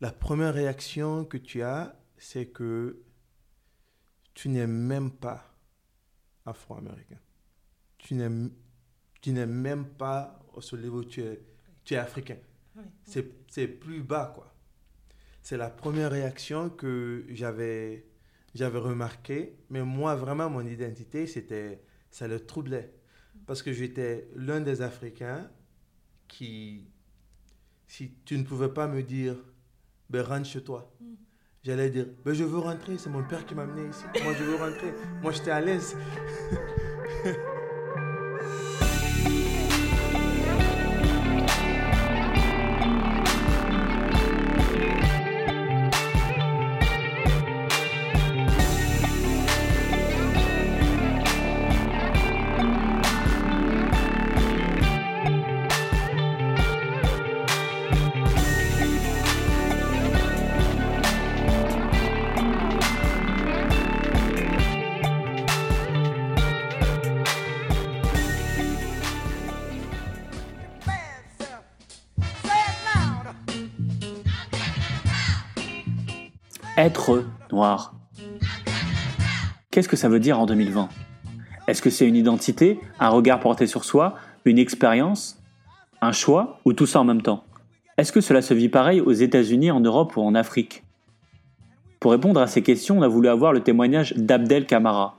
la première réaction que tu as, c'est que tu n'es même pas afro-américain. Tu n'es, même pas au seul niveau tu es, tu es africain. C'est, c'est plus bas, quoi. C'est la première réaction que j'avais, j'avais remarqué. Mais moi, vraiment, mon identité, c'était, ça le troublait. Parce que j'étais l'un des Africains qui, si tu ne pouvais pas me dire, ben rentre chez toi. J'allais dire, ben je veux rentrer, c'est mon père qui m'a amené ici. Moi, je veux rentrer. Moi, j'étais à l'aise. Qu'est-ce que ça veut dire en 2020 Est-ce que c'est une identité, un regard porté sur soi, une expérience, un choix ou tout ça en même temps? Est-ce que cela se vit pareil aux États-Unis, en Europe ou en Afrique? Pour répondre à ces questions, on a voulu avoir le témoignage d'Abdel Kamara.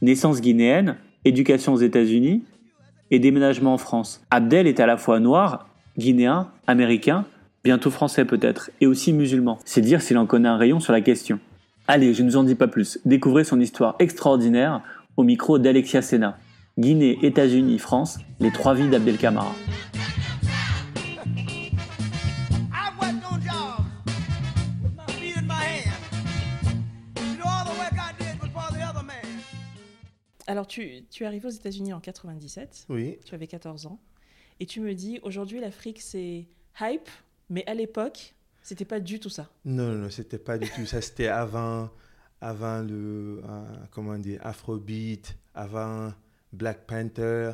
Naissance guinéenne, éducation aux États-Unis et déménagement en France. Abdel est à la fois noir, guinéen, américain bientôt français peut-être, et aussi musulman. C'est dire s'il en connaît un rayon sur la question. Allez, je ne vous en dis pas plus, découvrez son histoire extraordinaire au micro d'Alexia Sena. Guinée, États-Unis, France, les trois vies d'Abdel Kamara. Alors, tu, tu es arrivé aux États-Unis en 97. Oui. Tu avais 14 ans. Et tu me dis, aujourd'hui, l'Afrique, c'est hype mais à l'époque, c'était pas du tout ça. Non, non, c'était pas du tout ça. C'était avant, avant le, euh, comment dire, Afrobeat, avant Black Panther,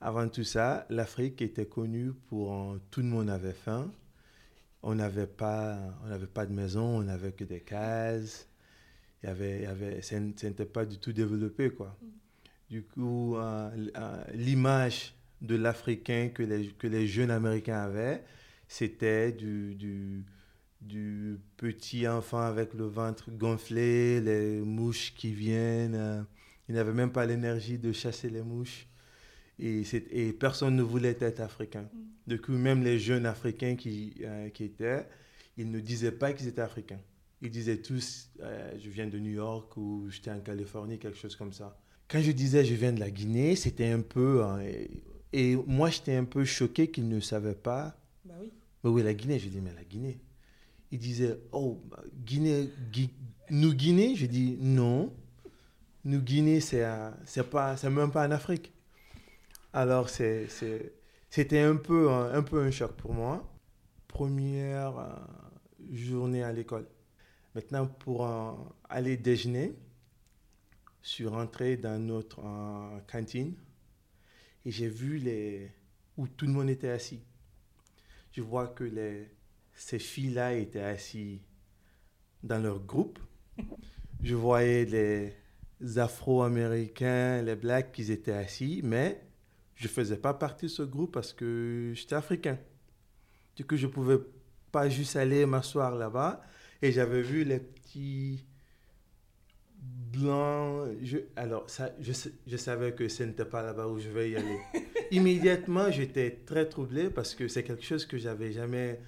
avant tout ça. L'Afrique était connue pour euh, tout le monde avait faim. On n'avait pas, on n'avait pas de maison, on n'avait que des cases. Il y avait, il y avait, ça n'était pas du tout développé, quoi. Du coup, euh, l'image de l'Africain que les, que les jeunes Américains avaient, c'était du, du, du, petit enfant avec le ventre gonflé, les mouches qui viennent. Il n'avait même pas l'énergie de chasser les mouches. Et, et, personne ne voulait être africain. Mm. Du coup, même les jeunes africains qui, euh, qui étaient, ils ne disaient pas qu'ils étaient africains. Ils disaient tous, euh, je viens de New York ou j'étais en Californie, quelque chose comme ça. Quand je disais je viens de la Guinée, c'était un peu... Hein, et, et, moi, j'étais un peu choqué qu'ils ne savaient pas bah oui. Mais la Guinée. Je dis, mais la Guinée. Il disait, oh, Guinée, nous Guinée? Je dis, non. Nous Guinée, c'est même pas en Afrique. Alors, c'était un peu, un, peu un choc pour moi. Première euh, journée à l'école. Maintenant, pour aller déjeuner, je suis rentré dans notre euh, cantine et j'ai vu les, où tout le monde était assis je vois que les, ces filles-là étaient assises dans leur groupe. Je voyais les Afro-Américains, les Blacks qui étaient assis, mais je ne faisais pas partie de ce groupe parce que j'étais africain. Du coup, je ne pouvais pas juste aller m'asseoir là-bas. Et j'avais vu les petits Je, alors, ça, je, je savais que ce n'était pas là-bas où je vais y aller. immédiatement, j'étais très troublé parce que c'est quelque chose que j'avais jamais.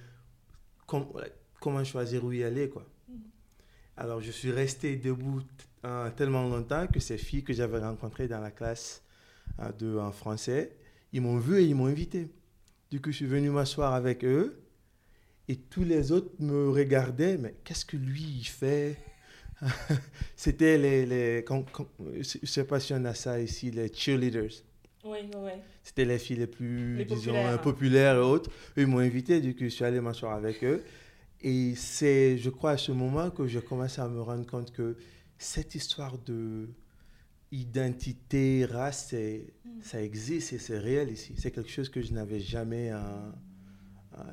comment choisir où y aller, quoi. Mm-hmm. Alors, je suis resté debout euh, tellement longtemps que ces filles que j'avais rencontrées dans la classe euh, de, en français, ils m'ont vu et ils m'ont invité. Du coup, je suis venu m'asseoir avec eux et tous les autres me regardaient, mais qu'est-ce que lui, il fait? C'était les. les je ne sais pas si on a ça ici, les cheerleaders. C'était les filles les plus, disons, populaires. populaires et autres. Ils m'ont invité, du coup, je suis allé m'asseoir avec eux. Et c'est, je crois, à ce moment que j'ai commencé à me rendre compte que cette histoire de identité, race, mm. ça existe et c'est réel ici. C'est quelque chose que je n'avais jamais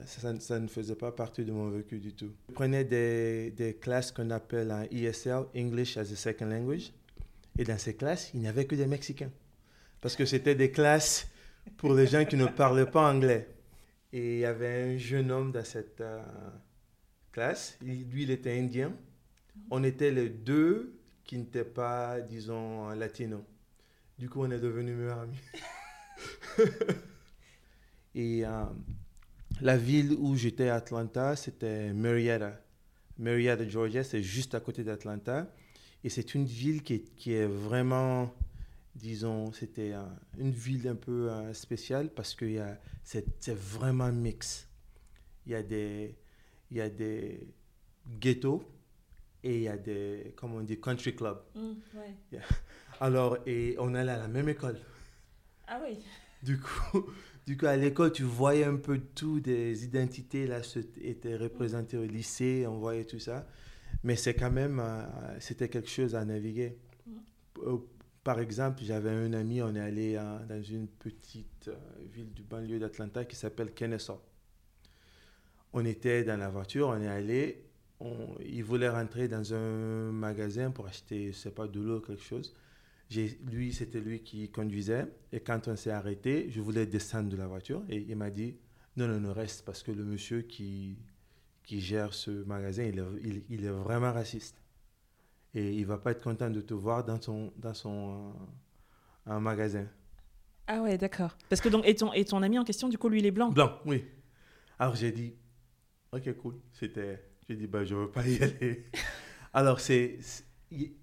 ça, ne faisait pas partie de mon vécu du tout. Je prenais des, des classes qu'on appelle un ESL, English as a Second Language. Et dans ces classes, il n'y avait que des Mexicains. Parce que c'était des classes pour les gens qui ne parlaient pas anglais. Et il y avait un jeune homme dans cette euh, classe. lui, il était indien. On était les deux qui n'étaient pas, disons, latinos. Du coup, on est devenus meilleurs amis. Et euh, la ville où j'étais à Atlanta, c'était Marietta. Marietta, Georgia, c'est juste à côté d'Atlanta. Et c'est une ville qui est, qui est vraiment, disons, c'était une ville un peu euh, spéciale parce que c'est vraiment mix. Il y a des, il y a des ghettos et il y a des, comment on dit, country clubs. Mmh, Alors, et on allait à la même école. Ah oui. Du coup, du coup à l'école, tu voyais un peu tout, des identités là étaient représentées au lycée, on voyait tout ça. Mais c'est quand même, euh, c'était quelque chose à naviguer. Euh, par exemple, j'avais un ami, on est allé euh, dans une petite ville du banlieue d'Atlanta qui s'appelle Kennesaw. On était dans la voiture, on est allé, on, il voulait rentrer dans un magasin pour acheter, je sais pas, de l'eau, quelque chose lui, c'était lui qui conduisait. Et quand on s'est arrêté, je voulais descendre de la voiture. Et il m'a dit, non, non, non, reste, parce que le monsieur qui, qui gère ce magasin, il est, il, est vraiment raciste. Et il va pas être content de te voir dans son, dans son euh, un magasin. Ah ouais, d'accord. Parce que donc, et ton, et ton ami en question, du coup, lui, il est blanc? Blanc, oui. Alors j'ai dit, ok, cool. C'était, j'ai dit, bah, je veux pas y aller. Alors c'est,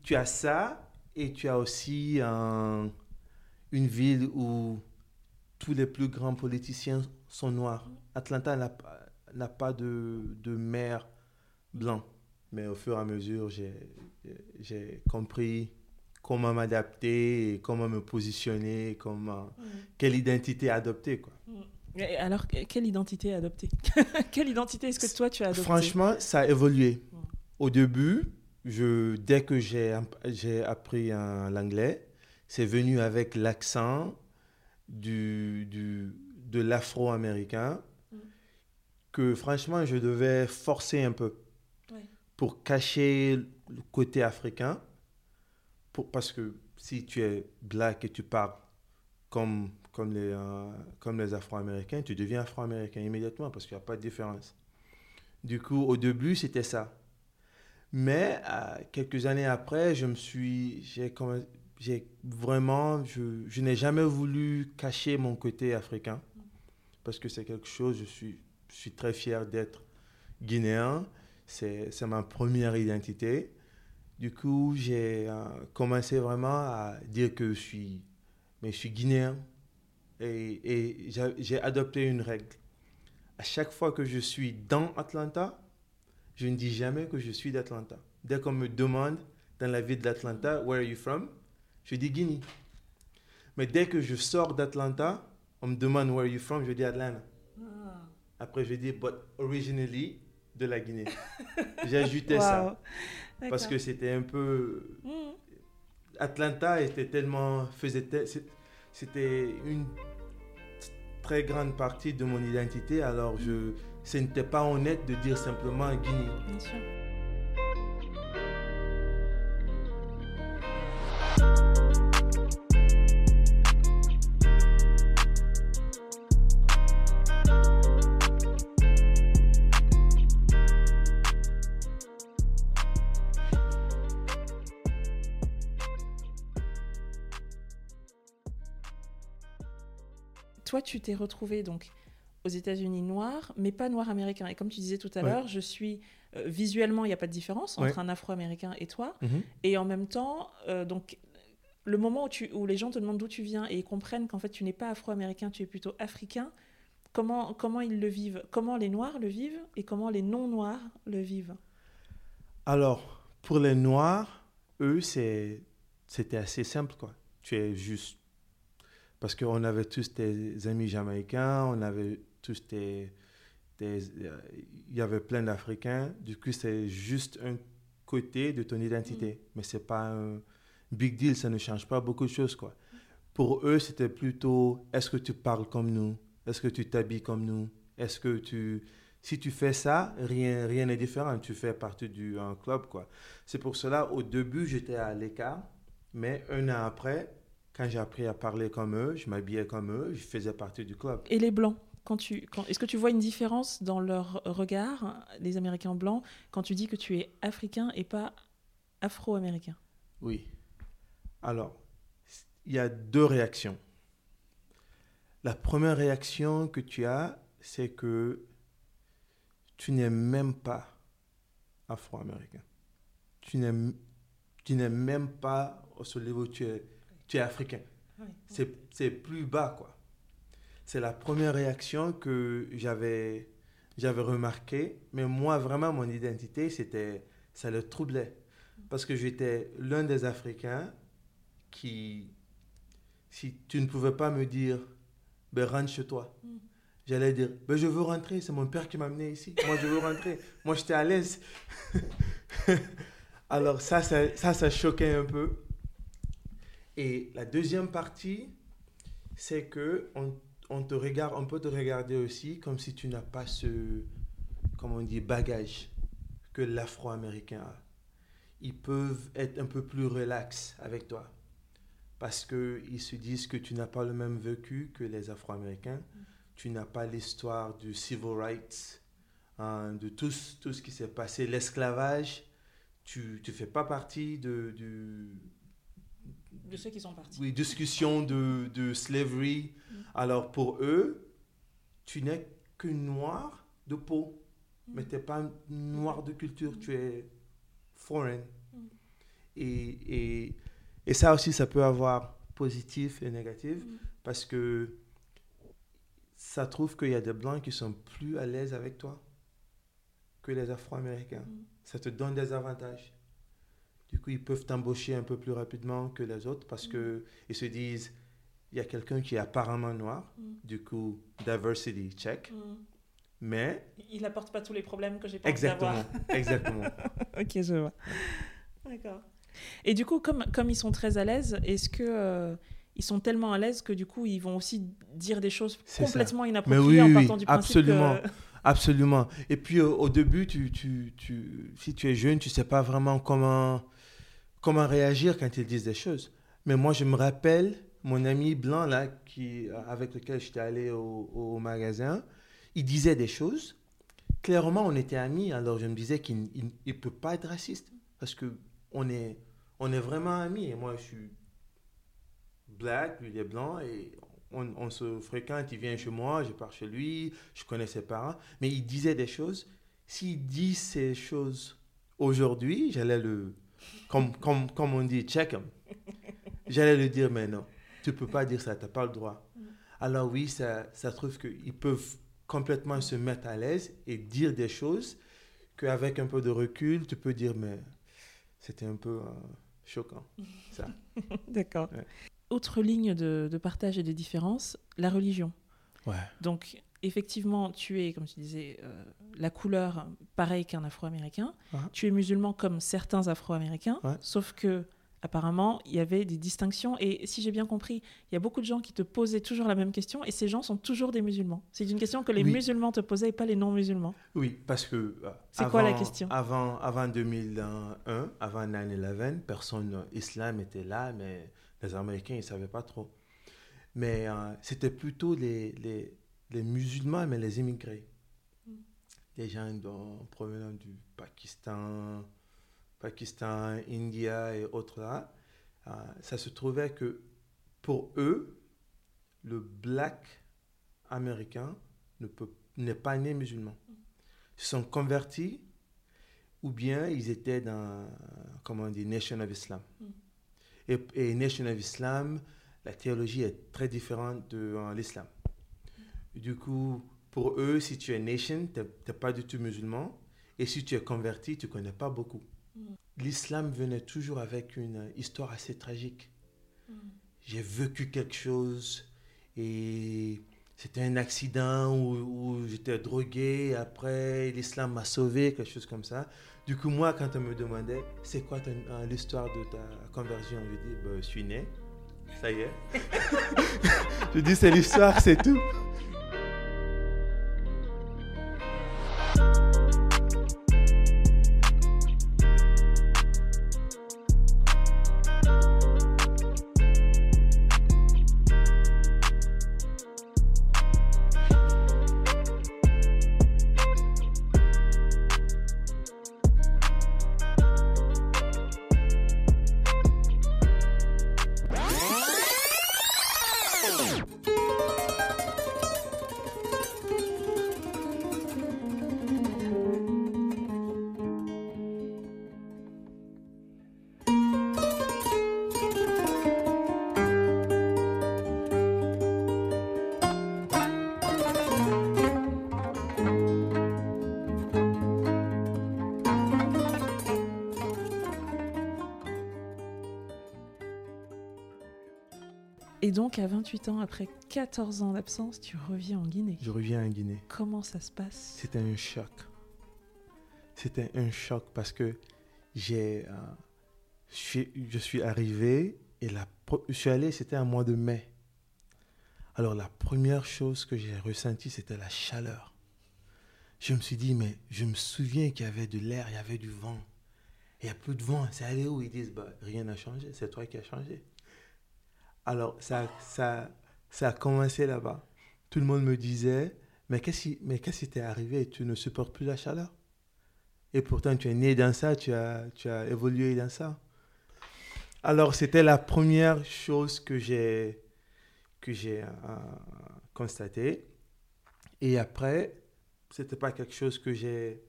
tu as ça, et tu as aussi une ville où tous les plus grands politiciens sont noirs. Atlanta n'a pas de, de maire blanc. Mais au fur et à mesure, j'ai compris comment m'adapter, comment me positionner, comment, mm. quelle identité adopter. Quoi. Mm. alors, quelle identité adopter? Quelle identité est-ce que toi tu as adopté Franchement, ça a évolué. Mm. Au début, je, dès que j'ai, j'ai appris l'anglais, c'est venu avec l'accent du, du, de l'afro-américain mm. que franchement, je devais forcer un peu pour cacher le côté africain. Pour, parce que si tu es black et tu parles comme, comme les, euh, comme les afro-américains, tu deviens afro-américain immédiatement parce qu'il n'y a pas de différence. Du coup, au début, c'était ça. Mais euh, quelques années après, je me suis, j'ai vraiment, je, je n'ai jamais voulu cacher mon côté africain parce que c'est quelque chose, je suis, je suis très fier d'être guinéen, c'est ma première identité. Du coup, j'ai euh, commencé vraiment à dire que je suis, mais je suis guinéen et, et j'ai adopté une règle. À chaque fois que je suis dans Atlanta, je ne dis jamais que je suis d'Atlanta. Dès qu'on me demande dans la ville d'Atlanta, where are you from? Je dis Guinée. Mais dès que je sors d'Atlanta, on me demande where are you from? Je dis Atlanta. Ah. Après, je dis but originally de la Guinée. Ajouté ça. Parce que c'était un peu. Hmm. Atlanta était tellement. faisait C'était une très grande partie de mon identité. Alors, je ce n'était pas honnête de dire simplement Guinée. Bien. Toi, tu t'es retrouvé donc aux États-Unis noir, mais pas noir américain. Et comme tu disais tout à l'heure, je suis euh, visuellement, il n'y a pas de différence entre un Afro-américain et toi. Mhm. Et en même temps, euh, donc le moment où, tu, où les gens te demandent d'où tu viens et ils comprennent qu'en fait tu n'es pas Afro-américain, tu es plutôt africain. Comment, comment ils le vivent? Comment les Noirs le vivent et comment les non-Noirs le vivent? Alors, pour les Noirs, eux, c'était assez simple. Quoi. Tu es juste... Parce qu'on avait tous des amis jamaïcains, on avait tous des, euh, il y avait plein d'Africains. Du coup, c'est juste un côté de ton identité. Mm. Mais c'est pas un big deal, ça ne change pas beaucoup de choses, quoi. Pour eux, c'était plutôt est-ce que tu parles comme nous? Est-ce que tu t'habilles comme nous? Est-ce que tu, si tu fais ça, rien rien n'est différent. Tu fais partie du un club, quoi. C'est pour cela, au début, j'étais à l'écart, mais un an après, quand j'ai appris à parler comme eux, je m'habillais comme eux, je faisais partie du club. Et les blancs? Quand tu, quand, Est-ce que tu vois une différence dans leur regard, les Américains blancs, quand tu dis que tu es africain et pas afro-américain? Oui. Alors, il y a deux réactions. La première réaction que tu as, c'est que tu n'es même pas afro-américain. Tu n'es, tu n'es même pas au seul niveau où tu es, tu es africain. C'est, c'est plus bas, quoi. C'est la première réaction que j'avais, j'avais remarqué. Mais moi, vraiment, mon identité, c'était, ça le troublait. Parce que j'étais l'un des Africains qui, si tu ne pouvais pas me dire, ben rentre chez toi. Mm. J'allais dire, ben je veux rentrer, c'est mon père qui m'a amené ici. Moi, je veux rentrer. Moi, j'étais à l'aise. Alors, ça, ça, ça, ça choquait un peu. Et la deuxième partie, c'est que on, on te regarde, on peut te regarder aussi comme si tu n'as pas ce, comment on dit, bagage que l'afro-américain a. Ils peuvent être un peu plus relax avec toi parce qu'ils se disent que tu n'as pas le même vécu que les Afro-Américains. Tu n'as pas l'histoire du civil rights, hein, de tout, ce- tout ce qui s'est passé, l'esclavage. Tu ne fais pas partie de, du, De ceux qui sont partis. oui, discussion de, de slavery. Alors pour eux, tu n'es que noir de peau, mais tu n'es pas noir de culture, tu es foreign. Et, et, et ça aussi, ça peut avoir positif et négatif Mm. parce que ça trouve qu'il y a des blancs qui sont plus à l'aise avec toi que les afro-américains. Mm. Ça te donne des avantages. Du coup, ils peuvent t'embaucher un peu plus rapidement que les autres parce que ils se disent il y a quelqu'un qui est apparemment noir, Mm. du coup, diversity check. Mm. Mais Il n'apporte pas tous les problèmes que j'ai pas exactement, exactement. ok, je vois. D'accord. Et du coup, comme, comme ils sont très à l'aise, est-ce que euh, ils sont tellement à l'aise que du coup, ils vont aussi dire des choses ça. complètement Mais inappropriées oui, en oui, partant du principe absolument. que- Absolument. Et puis au, au début, tu, tu, tu, si tu es jeune, tu sais pas vraiment comment, comment réagir quand ils disent des choses. Mais moi, je me rappelle mon ami blanc là, qui, avec lequel j'étais allé au, au magasin, il disait des choses. Clairement, on était amis, alors je me disais qu'il ne peut pas être raciste parce que on est, on est vraiment amis. Et moi, je suis black, lui il est blanc et on, on se fréquente, il vient chez moi, je pars chez lui, je connais ses parents, mais il disait des choses. S'il dit ces choses aujourd'hui, j'allais le, comme, comme, comme on dit, check him. J'allais lui dire, mais non, tu peux pas dire ça, tu n'as pas le droit. Alors oui, ça, ça trouve qu'ils peuvent complètement se mettre à l'aise et dire des choses qu'avec un peu de recul, tu peux dire, mais c'était un peu euh, choquant. Ça. D'accord. Ouais. Autre ligne de, de partage et de différence, la religion. Ouais. Donc, effectivement, tu es, comme tu disais, euh, la couleur pareille qu'un Afro-Américain. Ouais. Tu es musulman comme certains Afro-Américains, Ouais. sauf que apparemment, il y avait des distinctions. Et si j'ai bien compris, il y a beaucoup de gens qui te posaient toujours la même question, et ces gens sont toujours des musulmans. C'est une question que les Oui. musulmans te posaient et pas les non-musulmans. Oui, parce que. euh, C'est quoi la question? avant, avant 2001, avant 9-11, personne, islam était là, mais les Américains, ils ne savaient pas trop. Mais euh, c'était plutôt les, les, les musulmans, mais les immigrés. Mm. Les gens dont- provenant du Pakistan, Pakistan, India et autres là. euh, ça se trouvait que pour eux, le black américain ne peut- n'est pas né musulman se sont convertis ou bien ils étaient dans, comment on dit, Nation of Islam. Mm. Et, et Nation of Islam, la théologie est très différente de euh, l'islam. Du coup, pour eux, si tu es Nation, tu n'es pas du tout musulman. Et si tu es converti, tu ne connais pas beaucoup. Mm. L'islam venait toujours avec une histoire assez tragique. J'ai vécu quelque chose et c'était un accident où, où j'étais drogué. Après, l'islam m'a sauvé, quelque chose comme ça. Du coup, moi, quand on me demandait, c'est quoi euh, l'histoire de ta conversion, je dis, Ben, je suis né. Ça y est. je dis, c'est l'histoire, c'est tout. Et donc, à 28 ans, après 14 ans d'absence, tu reviens en Guinée. Je reviens en Guinée. Comment ça se passe? C'était un choc. C'était un choc parce que j'ai, euh, je, suis, je suis arrivé et la, je suis allé, c'était un mois de mai. Alors la première chose que j'ai ressentie, c'était la chaleur. Je me suis dit, mais je me souviens qu'il y avait de l'air, il y avait du vent. Il y a plus de vent. C'est allé où? Ils disent, bah, rien n'a changé, c'est toi qui as changé. Alors ça, ça, ça a commencé là-bas. Tout le monde me disait, mais qu'est-ce qui t'est arrivé? Tu ne supportes plus la chaleur Et pourtant, tu es né dans ça, tu as, tu as évolué dans ça. Alors, c'était la première chose que j'ai que j'ai euh, constaté. Et après, c'était pas quelque chose que j'ai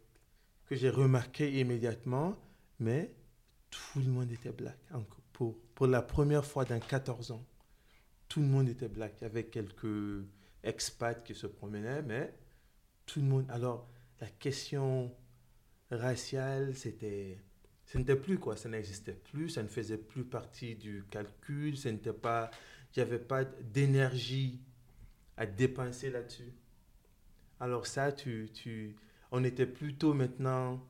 que j'ai remarqué immédiatement, mais tout le monde était black. Encore Pour, la première fois dans 14 ans, tout le monde était black. Il y avait quelques expats qui se promenaient, mais tout le monde. Alors, la question raciale, c'était. N'était plus quoi, ça n'existait plus, ça ne faisait plus partie du calcul, pas. Il n'y avait pas d'énergie à dépenser là-dessus. Alors, ça, tu, tu, on était plutôt maintenant.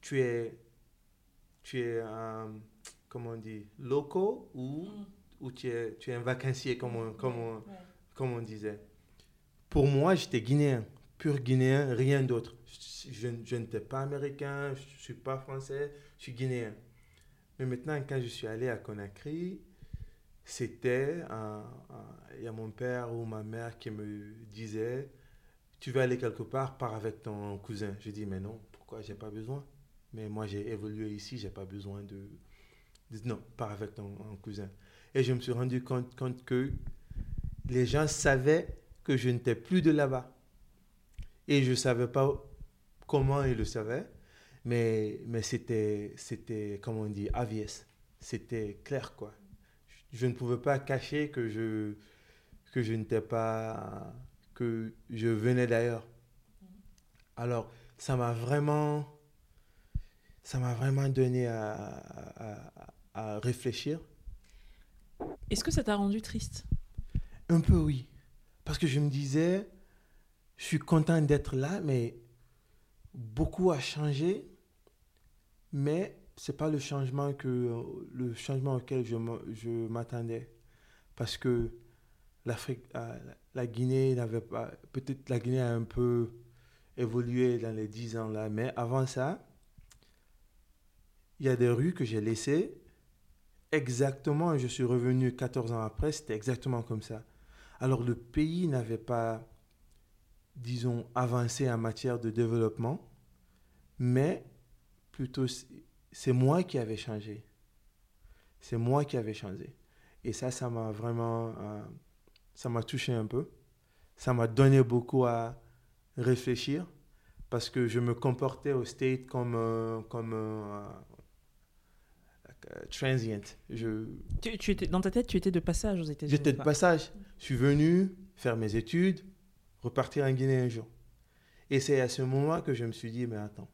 Tu es. Tu es. Comment on dit Loco ou, ou tu, es, tu es un vacancier, comme on, comme on, comme on disait. Pour moi, j'étais guinéen, pur guinéen, rien d'autre. Je, je, n'étais pas américain, je ne suis pas français, je suis guinéen. Mais maintenant, quand je suis allé à Conakry, c'était, il y a mon père ou ma mère qui me disait, tu veux aller quelque part, pars avec ton cousin. Je dis, mais non, pourquoi? J'ai pas besoin. Mais moi, j'ai évolué ici, j'ai pas besoin de, Non, pars avec ton, cousin. Et je me suis rendu compte, que les gens savaient que je n'étais plus de là-bas. Et je ne savais pas comment ils le savaient, mais, mais c'était, c'était, comment on dit, obvious. C'était clair, quoi. Je, ne pouvais pas cacher que je, que je n'étais pas, que je venais d'ailleurs. Alors, ça m'a vraiment, ça m'a vraiment donné à- à- réfléchir. Est-ce que ça t'a rendu triste? Un peu oui. Parce que je me disais, je suis content d'être là, mais beaucoup a changé. Mais c'est pas le changement que le changement auquel je m'attendais. Parce que l'Afrique, euh, la Guinée n'avait pas, peut-être la Guinée a un peu évolué dans les dix ans là, mais avant ça, il y a des rues que j'ai laissées exactement, je suis revenu 14 ans après, c'était exactement comme ça. Alors le pays n'avait pas, disons, avancé en matière de développement, mais plutôt c'est moi qui avais changé. C'est moi qui avais changé. Et ça, ça m'a vraiment, euh, ça m'a touché un peu. Ça m'a donné beaucoup à réfléchir parce que je me comportais au state comme, euh, comme euh, transient. Je, tu, tu étais, Dans ta tête, tu étais de passage aux États-Unis. J'étais de passage. Je suis venu faire mes études, repartir en Guinée un jour. Et c'est à ce moment que je me suis dit, mais attends,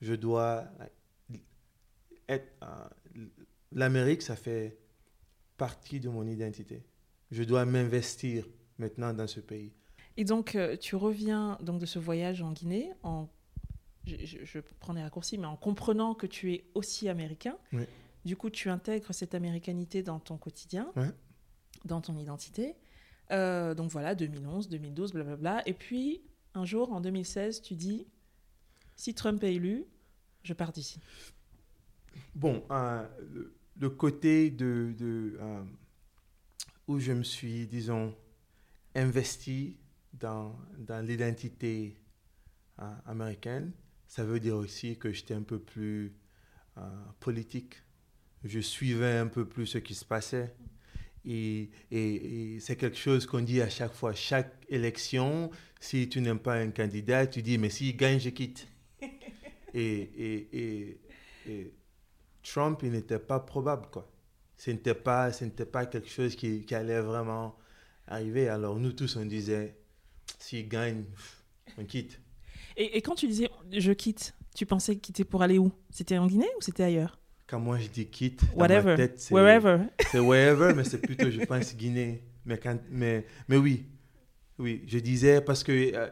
je dois être... euh, L'Amérique, ça fait partie de mon identité. Je dois m'investir maintenant dans ce pays. Et donc, euh, tu reviens donc de ce voyage en Guinée, en, je, je- je prends des raccourcis, mais en comprenant que tu es aussi américain. Oui. Du coup, tu intègres cette américanité dans ton quotidien, Ouais. dans ton identité. Euh, donc voilà, 2011, 2012, blablabla. Et puis, un jour, en 2016, tu dis, si Trump est élu, je pars d'ici. Bon, euh, le, le côté de, de, euh, où je me suis, disons, investi dans, dans l'identité américaine, ça veut dire aussi que j'étais un peu plus euh, politique. Je suivais un peu plus ce qui se passait. Et, et- et c'est quelque chose qu'on dit à chaque fois, chaque élection, si tu n'aimes pas un candidat, tu dis, mais s'il gagne, je quitte. et, et, Trump, il n'était pas probable, quoi. Ce n'était pas, ce n'était pas quelque chose qui, qui allait vraiment arriver. Alors nous tous, on disait, s'il gagne, on quitte. Et, et quand tu disais je quitte, tu pensais quitter pour aller où? C'était en Guinée ou c'était ailleurs? Quand moi je dis quitte, Whatever. dans ma tête, c'est Wherever. c'est wherever, mais c'est plutôt, je pense, Guinée. Mais, quand, mais, mais oui, oui, je disais parce que euh,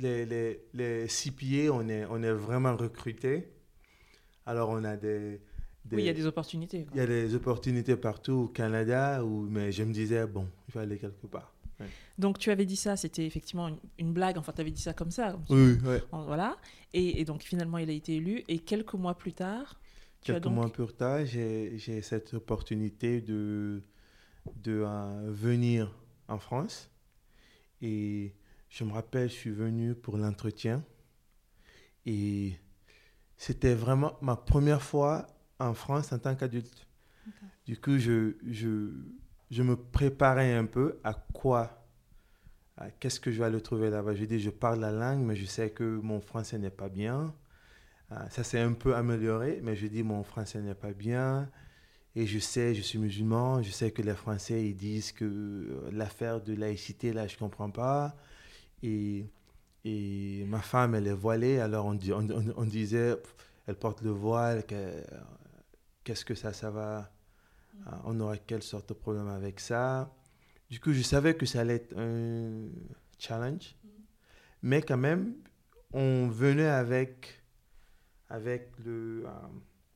les, les, les CPA, on est, on est vraiment recrutés. Alors, on a des, des- Oui, il y a des opportunités. il y a des opportunités partout au Canada, où, mais je me disais, bon, je vais aller quelque part. Donc tu avais dit ça, c'était effectivement une, une blague, enfin tu avais dit ça comme ça. comme Oui, ouais. en- Voilà. Et, et donc finalement il a été élu. Et quelques mois plus tard, tu as Quelques donc... mois plus tard, j'ai j'ai cette opportunité de, de euh, venir en France. Et je me rappelle, je suis venu pour l'entretien. Et c'était vraiment ma première fois en France en tant qu'adulte. Du coup, je, je, je me préparais un peu à quoi Qu'est-ce que je vais aller trouver là-bas Je dis, je parle la langue, mais je sais que mon français n'est pas bien. Ah, ça s'est un peu amélioré, mais je dis mon français n'est pas bien. Et je sais, je suis musulman, je sais que les Français, ils disent que euh, l'affaire de laïcité, là, je ne comprends pas. Et, et ma femme, elle est voilée, alors on, on, on- disait, elle porte le voile, que- qu'est-ce que ça, ça va ah, On aura quelle sorte de problème avec ça? Du coup, je savais que ça allait être un challenge, mais quand même, on venait avec avec le. euh,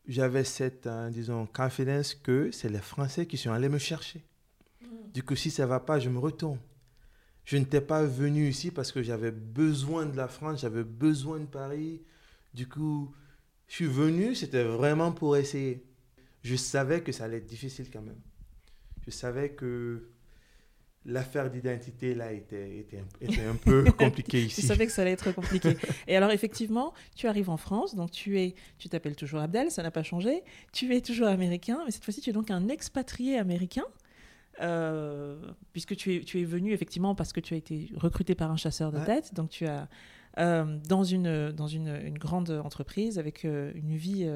J'avais cette, euh, disons, confidence que c'est les Français qui sont allés me chercher. Du coup, si ça ne va pas, je me retourne. Je n'étais pas venu ici parce que j'avais besoin de la France, j'avais besoin de Paris. Du coup, je suis venu, c'était vraiment pour essayer. Je savais que ça allait être difficile quand même. Je savais que l'affaire d'identité, là, était, était, était un peu compliquée ici. savais que ça allait être compliqué. et alors effectivement, tu arrives en France, donc tu es, tu t'appelles toujours Abdel, ça n'a pas changé. Tu es toujours américain, mais cette fois-ci tu es donc un expatrié américain, euh, puisque tu es, tu es venu effectivement parce que tu as été recruté par un chasseur de Ouais. tête, donc tu as euh, dans une dans une, une grande entreprise avec euh, une vie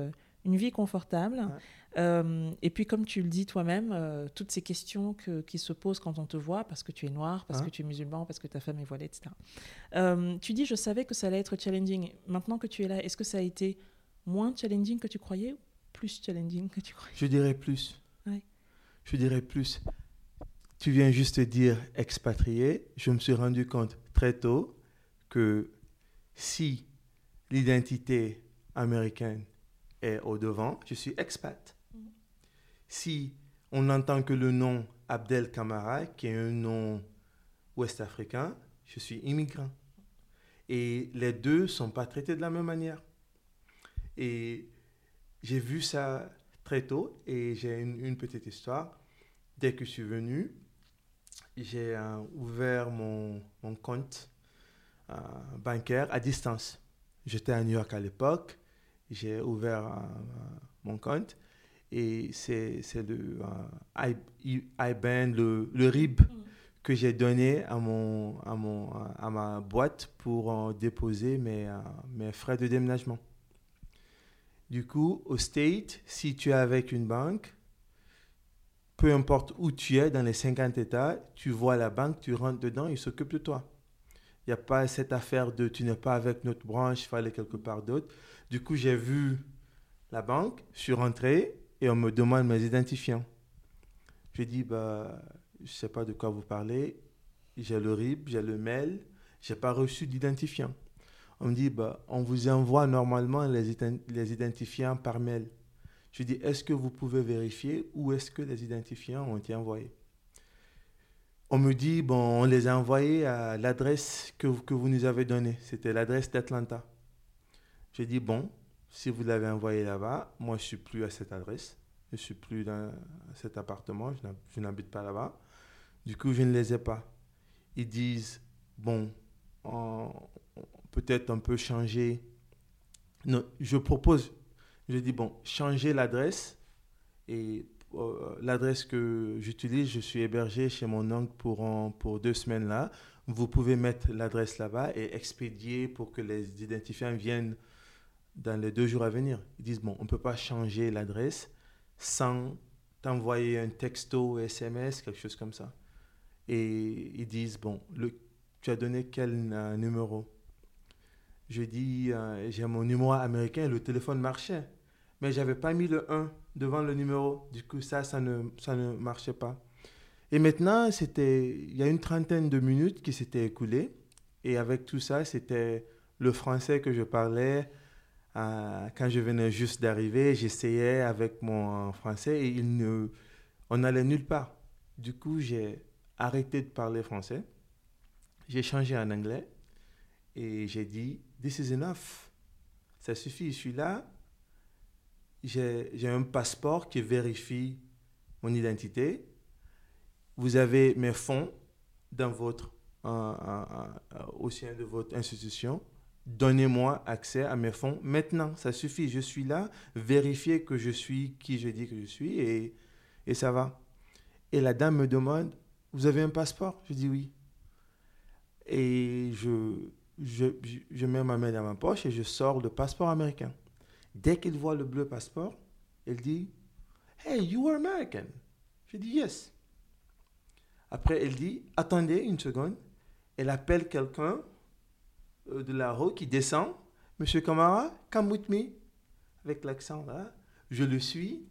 une vie confortable. Ouais. Euh, et puis, comme tu le dis toi-même, euh, toutes ces questions que- qui se posent quand on te voit, parce que tu es noir, parce Hein. que tu es musulman, parce que ta femme est voilée, etc. Euh, tu dis, je savais que ça allait être challenging. Maintenant que tu es là, est-ce que ça a été moins challenging que tu croyais ou plus challenging que tu croyais? Je dirais plus. Ouais. Je dirais plus. Tu viens juste dire expatrié. Je me suis rendu compte très tôt que si l'identité américaine est au devant, je suis expat. Si on n'entend que le nom Abdel Kamara, qui est un nom ouest-africain, je suis immigrant. Et les deux ne sont pas traités de la même manière. Et j'ai vu ça très tôt et j'ai une, petite histoire. Dès que je suis venu, j'ai euh, ouvert mon, mon compte euh, bancaire à distance. J'étais à New York à l'époque, j'ai ouvert euh, mon compte et c'est c'est le IBAN, le, le RIB que j'ai donné à, mon, à, mon, à ma boîte pour déposer mes, euh, mes frais de déménagement. Du coup, au State, si tu es avec une banque, peu importe où tu es dans les 50 États, tu vois la banque, tu rentres dedans, ils s'occupent de toi. Il n'y a pas cette affaire de tu n'es pas avec notre branche, il faut aller quelque part d'autre. Du coup, j'ai vu la banque, je suis rentré et on me demande mes identifiants. J'ai dit, bah, je ne sais pas de quoi vous parlez. J'ai le RIB, j'ai le mail, je n'ai pas reçu d'identifiant. On me dit, bah, on vous envoie normalement les, les identifiants par mail. Je dis, est-ce que vous pouvez vérifier où est-ce que les identifiants ont été envoyés? On me dit, bon, on les a envoyés à l'adresse que, que vous nous avez donnée. C'était l'adresse d'Atlanta. J'ai dit, bon, si vous l'avez envoyé là-bas, moi je suis plus à cette adresse. Je suis plus dans cet appartement, je n'hab- je n'habite pas là-bas. Du coup, je ne les ai pas. Ils disent, bon, on- peut-être on peut changer. Non, je propose, je dis, bon, changer l'adresse. Et euh, l'adresse que j'utilise, je suis hébergé chez mon oncle pour deux semaines là. Vous pouvez mettre l'adresse là-bas et expédier pour que les identifiants viennent dans les deux jours à venir. Ils disent, bon, on ne peut pas changer l'adresse sans t'envoyer un texto, SMS, quelque chose comme ça. Et ils disent, bon, tu as donné quel euh, numéro? Je dis, euh, j'ai mon numéro américain, le téléphone marchait. mais j'avais pas mis le 1 devant le numéro. Du coup, ça, ça ne, ça ne marchait pas. Et maintenant, c'était, il y a une trentaine de minutes qui s'étaient écoulées. Et avec tout ça, c'était le français que je parlais. Euh, quand je venais juste d'arriver, j'essayais avec mon français et il ne, on n'allait nulle part. Du coup, j'ai arrêté de parler français. J'ai changé en anglais et j'ai dit, This is enough. Ça suffit, je suis là. J'ai un passeport qui vérifie mon identité. Vous avez mes fonds dans votre, au sein de votre institution. Donnez-moi accès à mes fonds maintenant. Ça suffit. Je suis là. Vérifiez que je suis qui je dis que je suis et, et ça va. Et la dame me demande Vous avez un passeport? Je dis oui. Et je, je, je, mets ma main dans ma poche et je sors le passeport américain. Dès qu'il voit le bleu passeport, elle dit Hey, you are American. Je dis Yes. Après, elle dit Attendez une seconde. Elle appelle quelqu'un de la rue qui descend. Monsieur Kamara, come with me. Avec l'accent là. Je le suis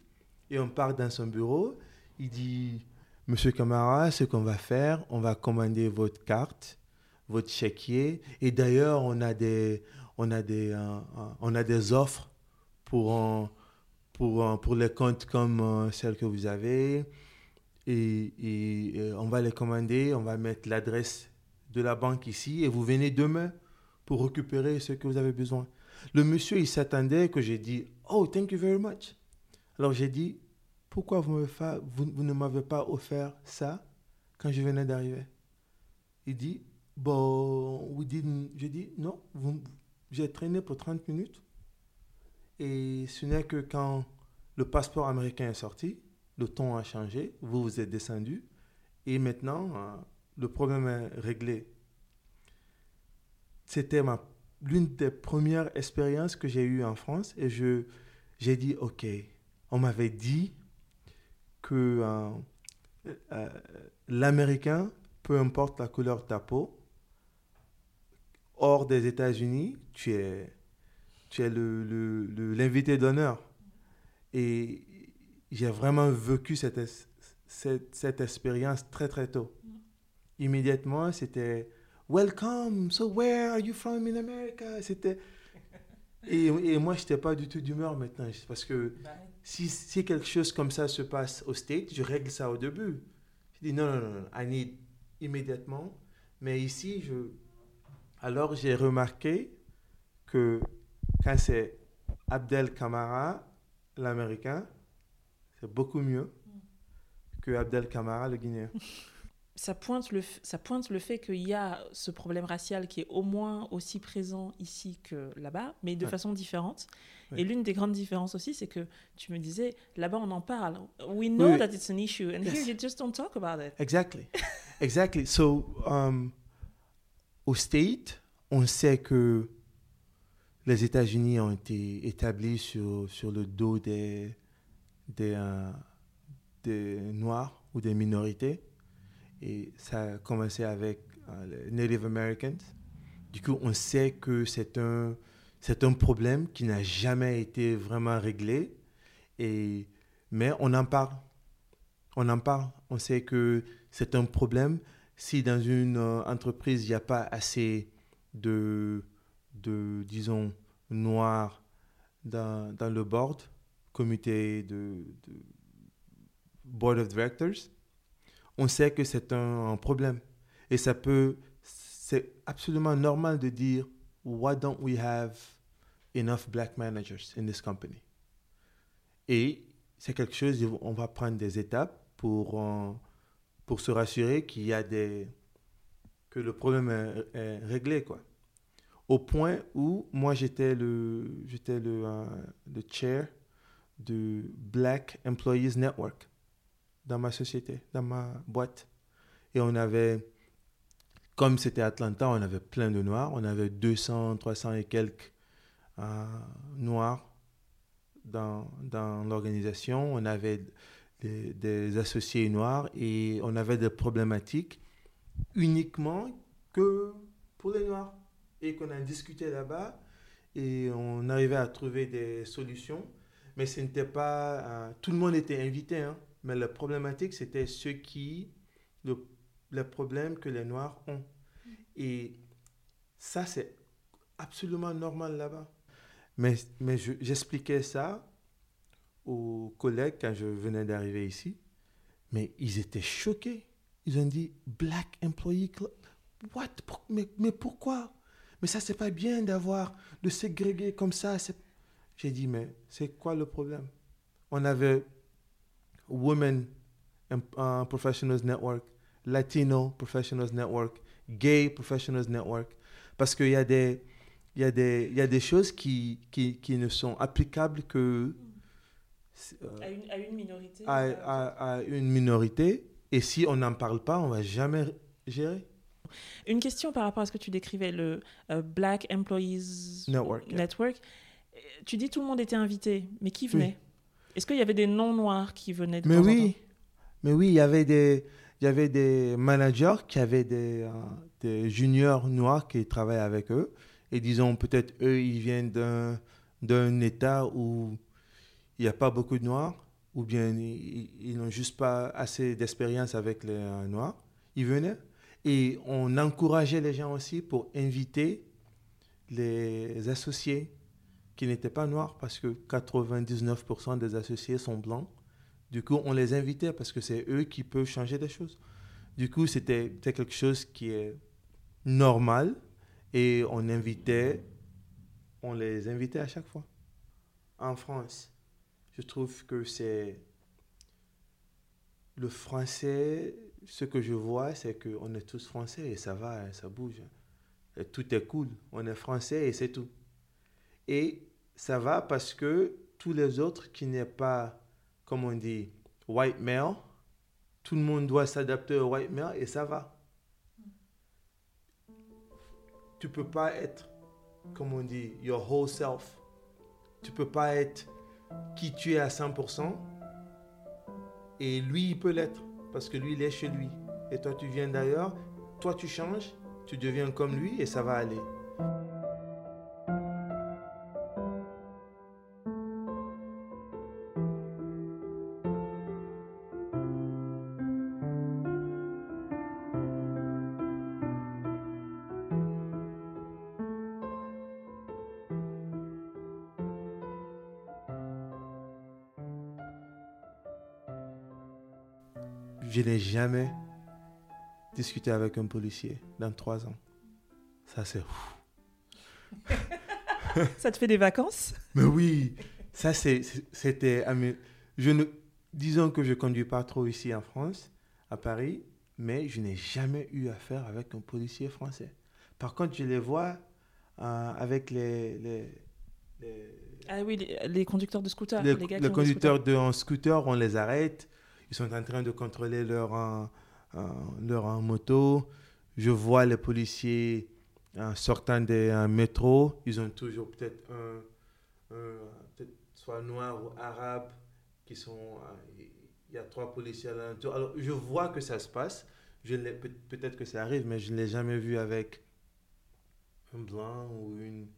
et on part dans son bureau. Il dit Monsieur Kamara, ce qu'on va faire, on va commander votre carte votre chéquier. Et d'ailleurs, on a des, on euh, euh, on a des offres pour, pour, pour les comptes comme euh, celles que vous avez. Et, on va les commander, on va mettre l'adresse de la banque ici et vous venez demain pour récupérer ce que vous avez besoin. Le monsieur, il s'attendait que j'ai dit, oh, thank you very much. Alors j'ai dit, pourquoi vous, vous, vous ne m'avez pas offert ça quand je venais d'arriver? Il dit, Bon, we didn't, je dis non, j'ai traîné pour 30 minutes. Et ce n'est que quand le passeport américain est sorti, le ton a changé, vous vous êtes descendu. Et maintenant, euh, le problème est réglé. C'était l'une des premières expériences que j'ai eues en France. Et je, j'ai dit, OK, on m'avait dit que euh, euh, l'Américain, peu importe la couleur de ta peau, hors des États-Unis, tu es, tu es l'invité le, d'honneur. Et j'ai vraiment vécu cette, cette, cette, expérience très, très tôt. Immédiatement, c'était Welcome, so where are you from in America? C'était. Et, et, moi, je n'étais pas du tout d'humeur maintenant. Parce que si, si quelque chose comme ça se passe au State, je règle ça au début. Je dis non, non, non, I need immédiatement. Mais ici, je, alors j'ai remarqué que quand c'est Abdel Kamara, l'Américain, c'est beaucoup mieux que Abdel Kamara, le Guinéen. Ça pointe, le, ça pointe le fait qu'il y a ce problème racial qui est au moins aussi présent ici que là-bas, mais de façon différente. Et l'une des grandes différences aussi, c'est que tu me disais, là-bas on en parle. We know that it's an issue, and here you just don't talk about it. Exactly. exactly. So, um, au State, on sait que les États-Unis ont été établis sur, sur le dos des, des, euh, des, Noirs ou des minorités. Et ça a commencé avec euh, Native Americans. Du coup, on sait que c'est un, c'est un problème qui n'a jamais été vraiment réglé. Et, mais on en parle. On en parle. On sait que c'est un problème si dans une euh, entreprise, il n'y a pas assez de, de disons, noirs dans, dans le board, comité de, board of directors, on sait que c'est un, problème. Et ça peut, c'est absolument normal de dire, why don't we have enough black managers in this company? Et c'est quelque chose, on va prendre des étapes pour, euh, pour se rassurer qu'il y a des, que le problème est, réglé, quoi. Au point où moi, j'étais le, j'étais le, euh, le chair de Black Employees Network dans ma société, dans ma boîte. Et on avait, comme c'était Atlanta, on avait plein de noirs. On avait 200, 300 et quelques euh, noirs dans, dans l'organisation. On avait des, associés noirs et on avait des problématiques uniquement que pour les noirs. Et qu'on a discuté là-bas et on arrivait à trouver des solutions. mais ce n'était pas. euh, tout le monde était invité, hein, mais la problématique, c'était ceux qui. Le, le problème que les Noirs ont. Et ça, c'est absolument normal là-bas. Mais, mais je- j'expliquais ça aux collègues quand je venais d'arriver ici, mais ils étaient choqués. Ils ont dit Black Employee Club. What? Mais, mais pourquoi? Mais ça, c'est pas bien d'avoir de ségréguer comme ça. J'ai dit, mais c'est quoi le problème? On avait Women uh, Professionals Network, Latino Professionals Network, Gay Professionals Network, parce qu'il y a des, y a des, il y a des choses qui, qui, qui ne sont applicables que euh, À une, à une minorité. à, euh, à- à une minorité. Et si on n'en parle pas, on va jamais gérer. Une question par rapport à ce que tu décrivais, le euh, Black Employees Network. Network. Tu dis tout le monde était invité, mais qui venait? Est-ce qu'il y avait des non-noirs qui venaient de Mais temps en oui, temps? Mais oui, il y avait des, il y avait des managers qui avaient des, euh, des juniors noirs qui travaillaient avec eux. Et disons, peut-être eux, ils viennent d'un, d'un État où il n'y a pas beaucoup de noirs, ou bien ils, ils n'ont juste pas assez d'expérience avec les euh, noirs. Ils venaient. Et on encourageait les gens aussi pour inviter les associés qui n'étaient pas noirs, parce que 99% des associés sont blancs. Du coup, on les invitait parce que c'est eux qui peuvent changer des choses. Du coup, c'était quelque chose qui est normal et on invitait, on les invitait à chaque fois. En France, je trouve que c'est le français, ce que je vois, c'est qu'on est tous français et ça va, ça bouge. Et tout est cool. On est français et c'est tout. Et ça va parce que tous les autres qui n'est pas comme on dit, white male. Tout le monde doit s'adapter au white male et ça va. Tu peux pas être, comme on dit, your whole self. Tu peux pas être qui tu es à 100% et lui, il peut l'être parce que lui, il est chez lui. Et toi, tu viens d'ailleurs, toi, tu changes, tu deviens comme lui et ça va aller. Jamais discuté avec un policier dans trois ans. Ça, c'est ouf. Ça te fait des vacances? Mais oui, ça, c'était. Je ne, disons que je ne conduis pas trop ici en France, à Paris, mais je n'ai jamais eu affaire avec un policier français. Par contre, je les vois euh, avec les, les, les, Ah oui, les, les conducteurs de scooters. les, les gars qui conducteurs de en scooter, on les arrête. Ils sont en train de contrôler leur, euh, euh, leur euh, moto. Je vois les policiers sortant des métros. Ils ont toujours peut-être un, un, peut-être soit noir ou arabe qui sont. Il y a trois policiers à l'intérieur. Alors, je vois que ça se passe. Peut- peut-être que ça arrive, mais je ne l'ai jamais vu avec un blanc ou une,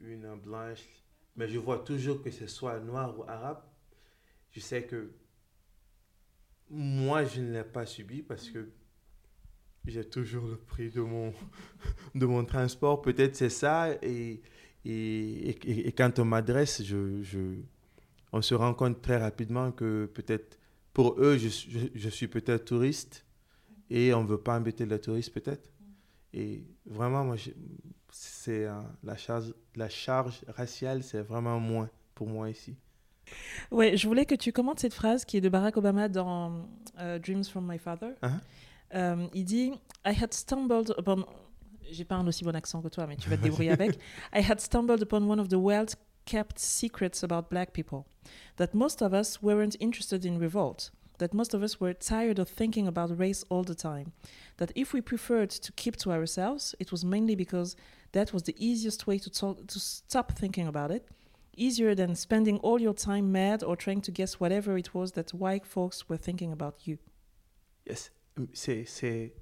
une blanche. Mais je vois toujours que ce soit noir ou arabe. Je sais que moi, je ne l'ai pas subi parce que j'ai toujours le prix de mon, de mon transport. Peut-être c'est ça. Et, et, et, quand on m'adresse, je, je, on se rend compte très rapidement que peut-être pour eux, je, je, je suis peut-être touriste et on ne veut pas embêter les touristes peut-être. Et vraiment, moi, c'est euh, la, charge, la charge raciale, c'est vraiment moins pour moi ici. Ouais, je voulais que tu commentes cette phrase qui est de Barack Obama dans euh, Dreams from My Father. Uh-huh. Euh, il dit I had stumbled upon. J'ai pas un aussi bon accent que toi, mais tu vas te débrouiller avec. I had stumbled upon one of the well kept secrets about black people that most of us weren't interested in revolt, that most of us were tired of thinking about race all the time, that if we preferred to keep to ourselves, it was mainly because that was the easiest way to, talk, to stop thinking about it easier than spending all your time mad or trying to guess whatever it was that white folks were thinking about you. Yes, c'est, c'est,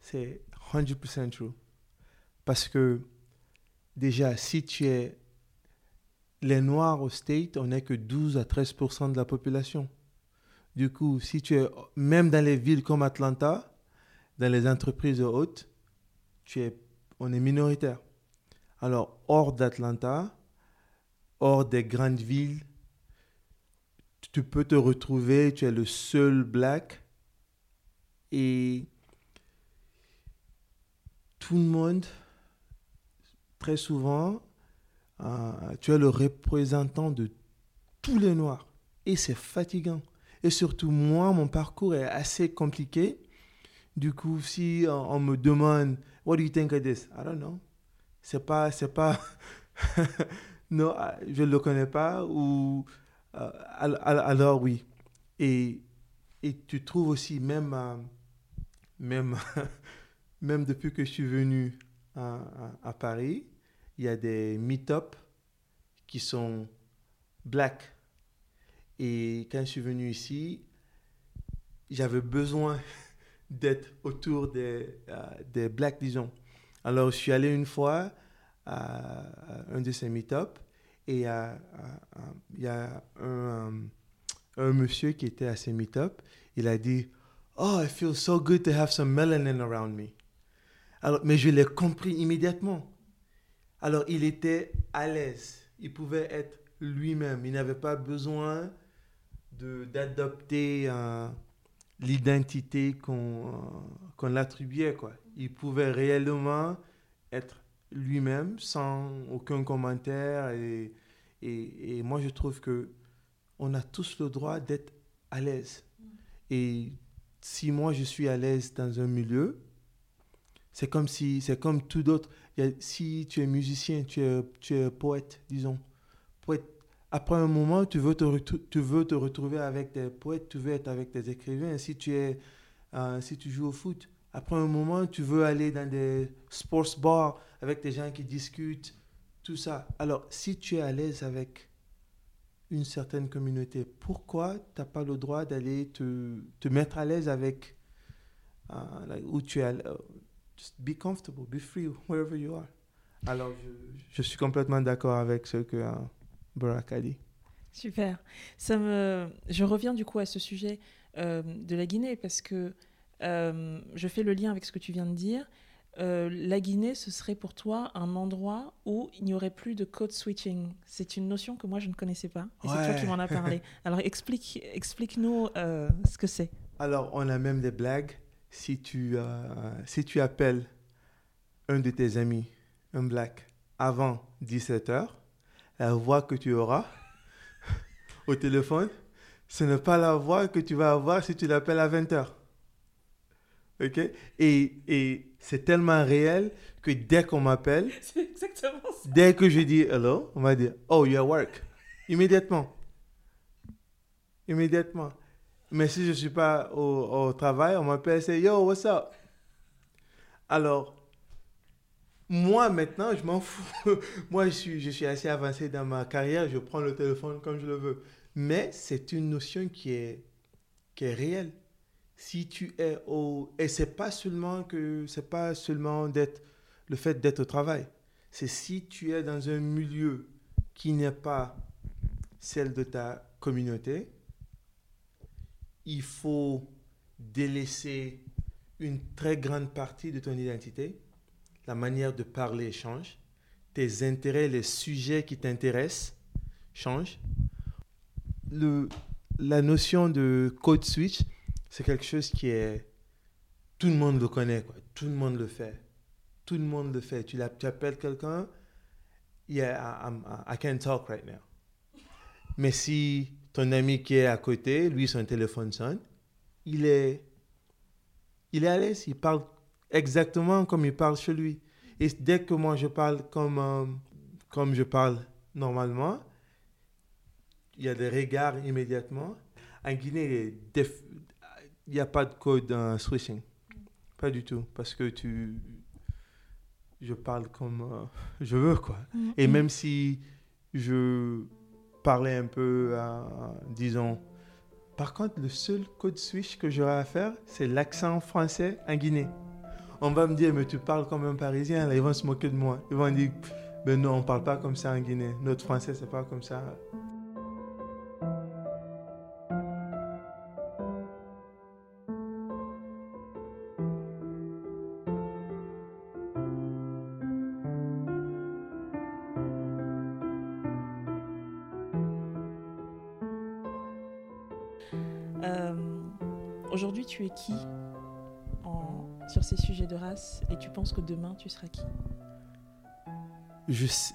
c'est 100% true. Parce que déjà, si tu es les Noirs au State, on n'est que 12 à 13% de la population. Du coup, si tu es, même dans les villes comme Atlanta, dans les entreprises hautes, tu es, on est minoritaire. Alors, hors d'Atlanta, hors des grandes villes, tu peux te retrouver, tu es le seul black et tout le monde, très souvent, euh, tu es le représentant de tous les noirs et c'est fatigant. Et surtout, moi, mon parcours est assez compliqué. Du coup, si on, me demande, What do you think of this? I don't know. C'est pas, c'est pas, non, ah, je ne le connais pas, ou euh, alors oui. Et, et tu trouves aussi, même, euh, même, même depuis que je suis venu à, Paris, il y a des meet-up qui sont black. Et quand je suis venu ici, j'avais besoin d'être autour des, euh, des blacks, disons. Alors, je suis allé une fois à, un de ces meet-up et il y a un, un, monsieur qui était à ces meet-up. Il a dit Oh, it feels so good to have some melanin around me. Alors, mais je l'ai compris immédiatement. Alors, il était à l'aise. Il pouvait être lui-même. Il n'avait pas besoin d'adopter euh, l'identité qu'on euh, l'attribuait. Il pouvait réellement être lui-même sans aucun commentaire. Et, et, et, moi, je trouve que on a tous le droit d'être à l'aise. Et si moi, je suis à l'aise dans un milieu, c'est comme si, c'est comme tout d'autre. Si tu es musicien, tu es, tu es poète, disons, poète après un moment, tu veux, te tu veux te retrouver avec des poètes, tu veux être avec des écrivains. Si tu, es, euh, si tu joues au foot, après un moment, tu veux aller dans des sports bars avec des gens qui discutent, tout ça. Alors, si tu es à l'aise avec une certaine communauté, pourquoi tu n'as pas le droit d'aller te, te, mettre à l'aise avec uh, où tu es uh, Just be comfortable, be free wherever you are? Alors, je, suis complètement d'accord avec ce que... Uh, Super. Ça me... Je reviens du coup à ce sujet euh, de la Guinée parce que euh, je fais le lien avec ce que tu viens de dire. Euh, la Guinée, ce serait pour toi un endroit où il n'y aurait plus de code switching. C'est une notion que moi je ne connaissais pas. Et c'est toi qui m'en as parlé. Alors explique, explique-nous ce que c'est. Alors on a même des blagues. Si tu, si tu appelles un de tes amis, un black, avant 17 h la voix que tu auras au téléphone, ce n'est pas la voix que tu vas avoir si tu l'appelles à 20h. OK? Et, et c'est tellement réel que dès qu'on m'appelle, dès que je dis hello, on va dire oh, you're at work. Immédiatement. Immédiatement. Mais si je ne suis pas au, au travail, on m'appelle c'est yo, what's up? Alors, moi, maintenant, je m'en fous. Moi, je suis, je suis assez avancé dans ma carrière. Je prends le téléphone comme je le veux. Mais c'est une notion qui est, qui est réelle. Si tu es au... Et c'est pas seulement que... C'est pas seulement d'être... Le fait d'être au travail. C'est si tu es dans un milieu qui n'est pas celle de ta communauté, il faut délaisser une très grande partie de ton identité la manière de parler change, tes intérêts, les sujets qui t'intéressent changent. Le, la notion de code switch, c'est quelque chose qui est... Tout le monde le connaît, quoi. tout le monde le fait. Tout le monde le fait. Tu, tu appelles quelqu'un, yeah, I, I can't talk right now. Mais si ton ami qui est à côté, lui, son téléphone sonne, il est, il est à l'aise, il parle exactement comme il parle chez lui. Et dès que moi je parle comme, euh, comme je parle normalement, il y a des regards immédiatement. En Guinée, il n'y a pas de code switching. Pas du tout. Parce que tu. Je parle comme euh, je veux, quoi. Mm, Et mm. même si je parlais un peu, disons. Par contre, le seul code switch que j'aurais à faire, c'est l'accent français en Guinée on va me dire, mais tu parles comme un Parisien, là, ils vont se moquer de moi. Ils vont dire, Mais non, on parle pas comme ça en Guinée. Notre français, c'est pas comme ça. Euh, Aujourd'hui, tu es qui sur ces sujets de race et tu penses que demain, tu seras qui? Je, sais-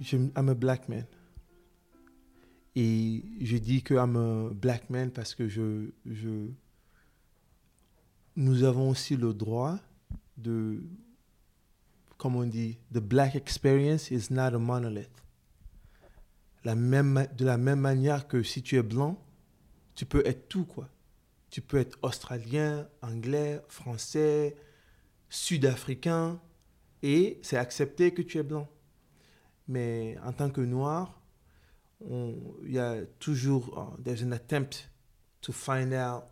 je, I'm a black man. Et je dis que I'm a black man parce que je, je, nous avons aussi le droit de, comme on dit, the black experience is not a monolith. La même, de la même manière que si tu es blanc, tu peux être tout, quoi. Tu peux être australien, anglais, français, sud-africain, et c'est accepté que tu es blanc. Mais en tant que noir, il y a toujours, uh, there's an attempt to find out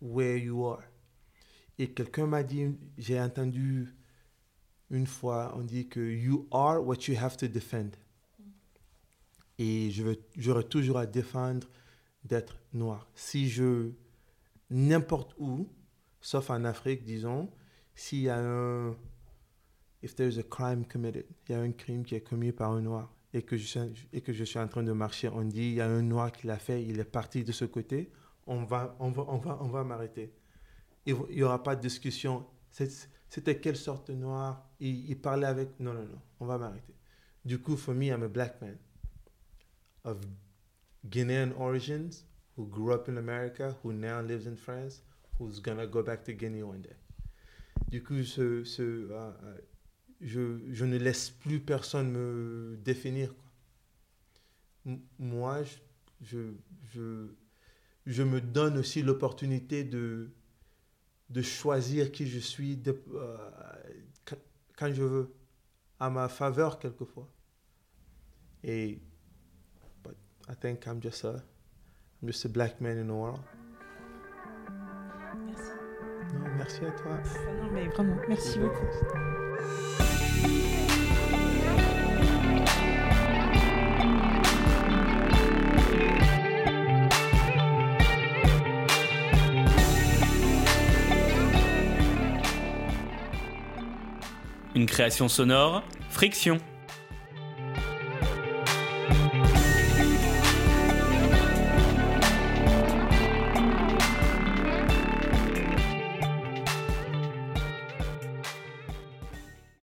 where you are. Et quelqu'un m'a dit, j'ai entendu une fois, on dit que you are what you have to defend. Et je veux, j'aurai toujours à défendre d'être noir. Si je, n'importe où, sauf en Afrique, disons, s'il y a un, if there's a crime committed, il y a un crime qui est commis par un noir et que je suis, et que je suis en train de marcher, on dit il y a un noir qui l'a fait, il est parti de ce côté, on va, on va, on va, on va m'arrêter. Il n'y aura pas de discussion. C'était quelle sorte de noir? Il, parlait avec. Non, non, non, on va m'arrêter. Du coup, for me, I'm a black man Guinean origins who grew up in America, who now lives in France, who's gonna go back to Guinea one day. Du coup, ce, ce, euh, euh, je, je ne laisse plus personne me définir. Moi, je, je, je, me donne aussi l'opportunité de, de choisir qui je suis euh, quand, je veux, à ma faveur quelquefois. Et I think I'm just a, I'm just a black man in the world. Merci. Non, merci à toi. Non, mais vraiment, merci beaucoup. Une création sonore, Friction.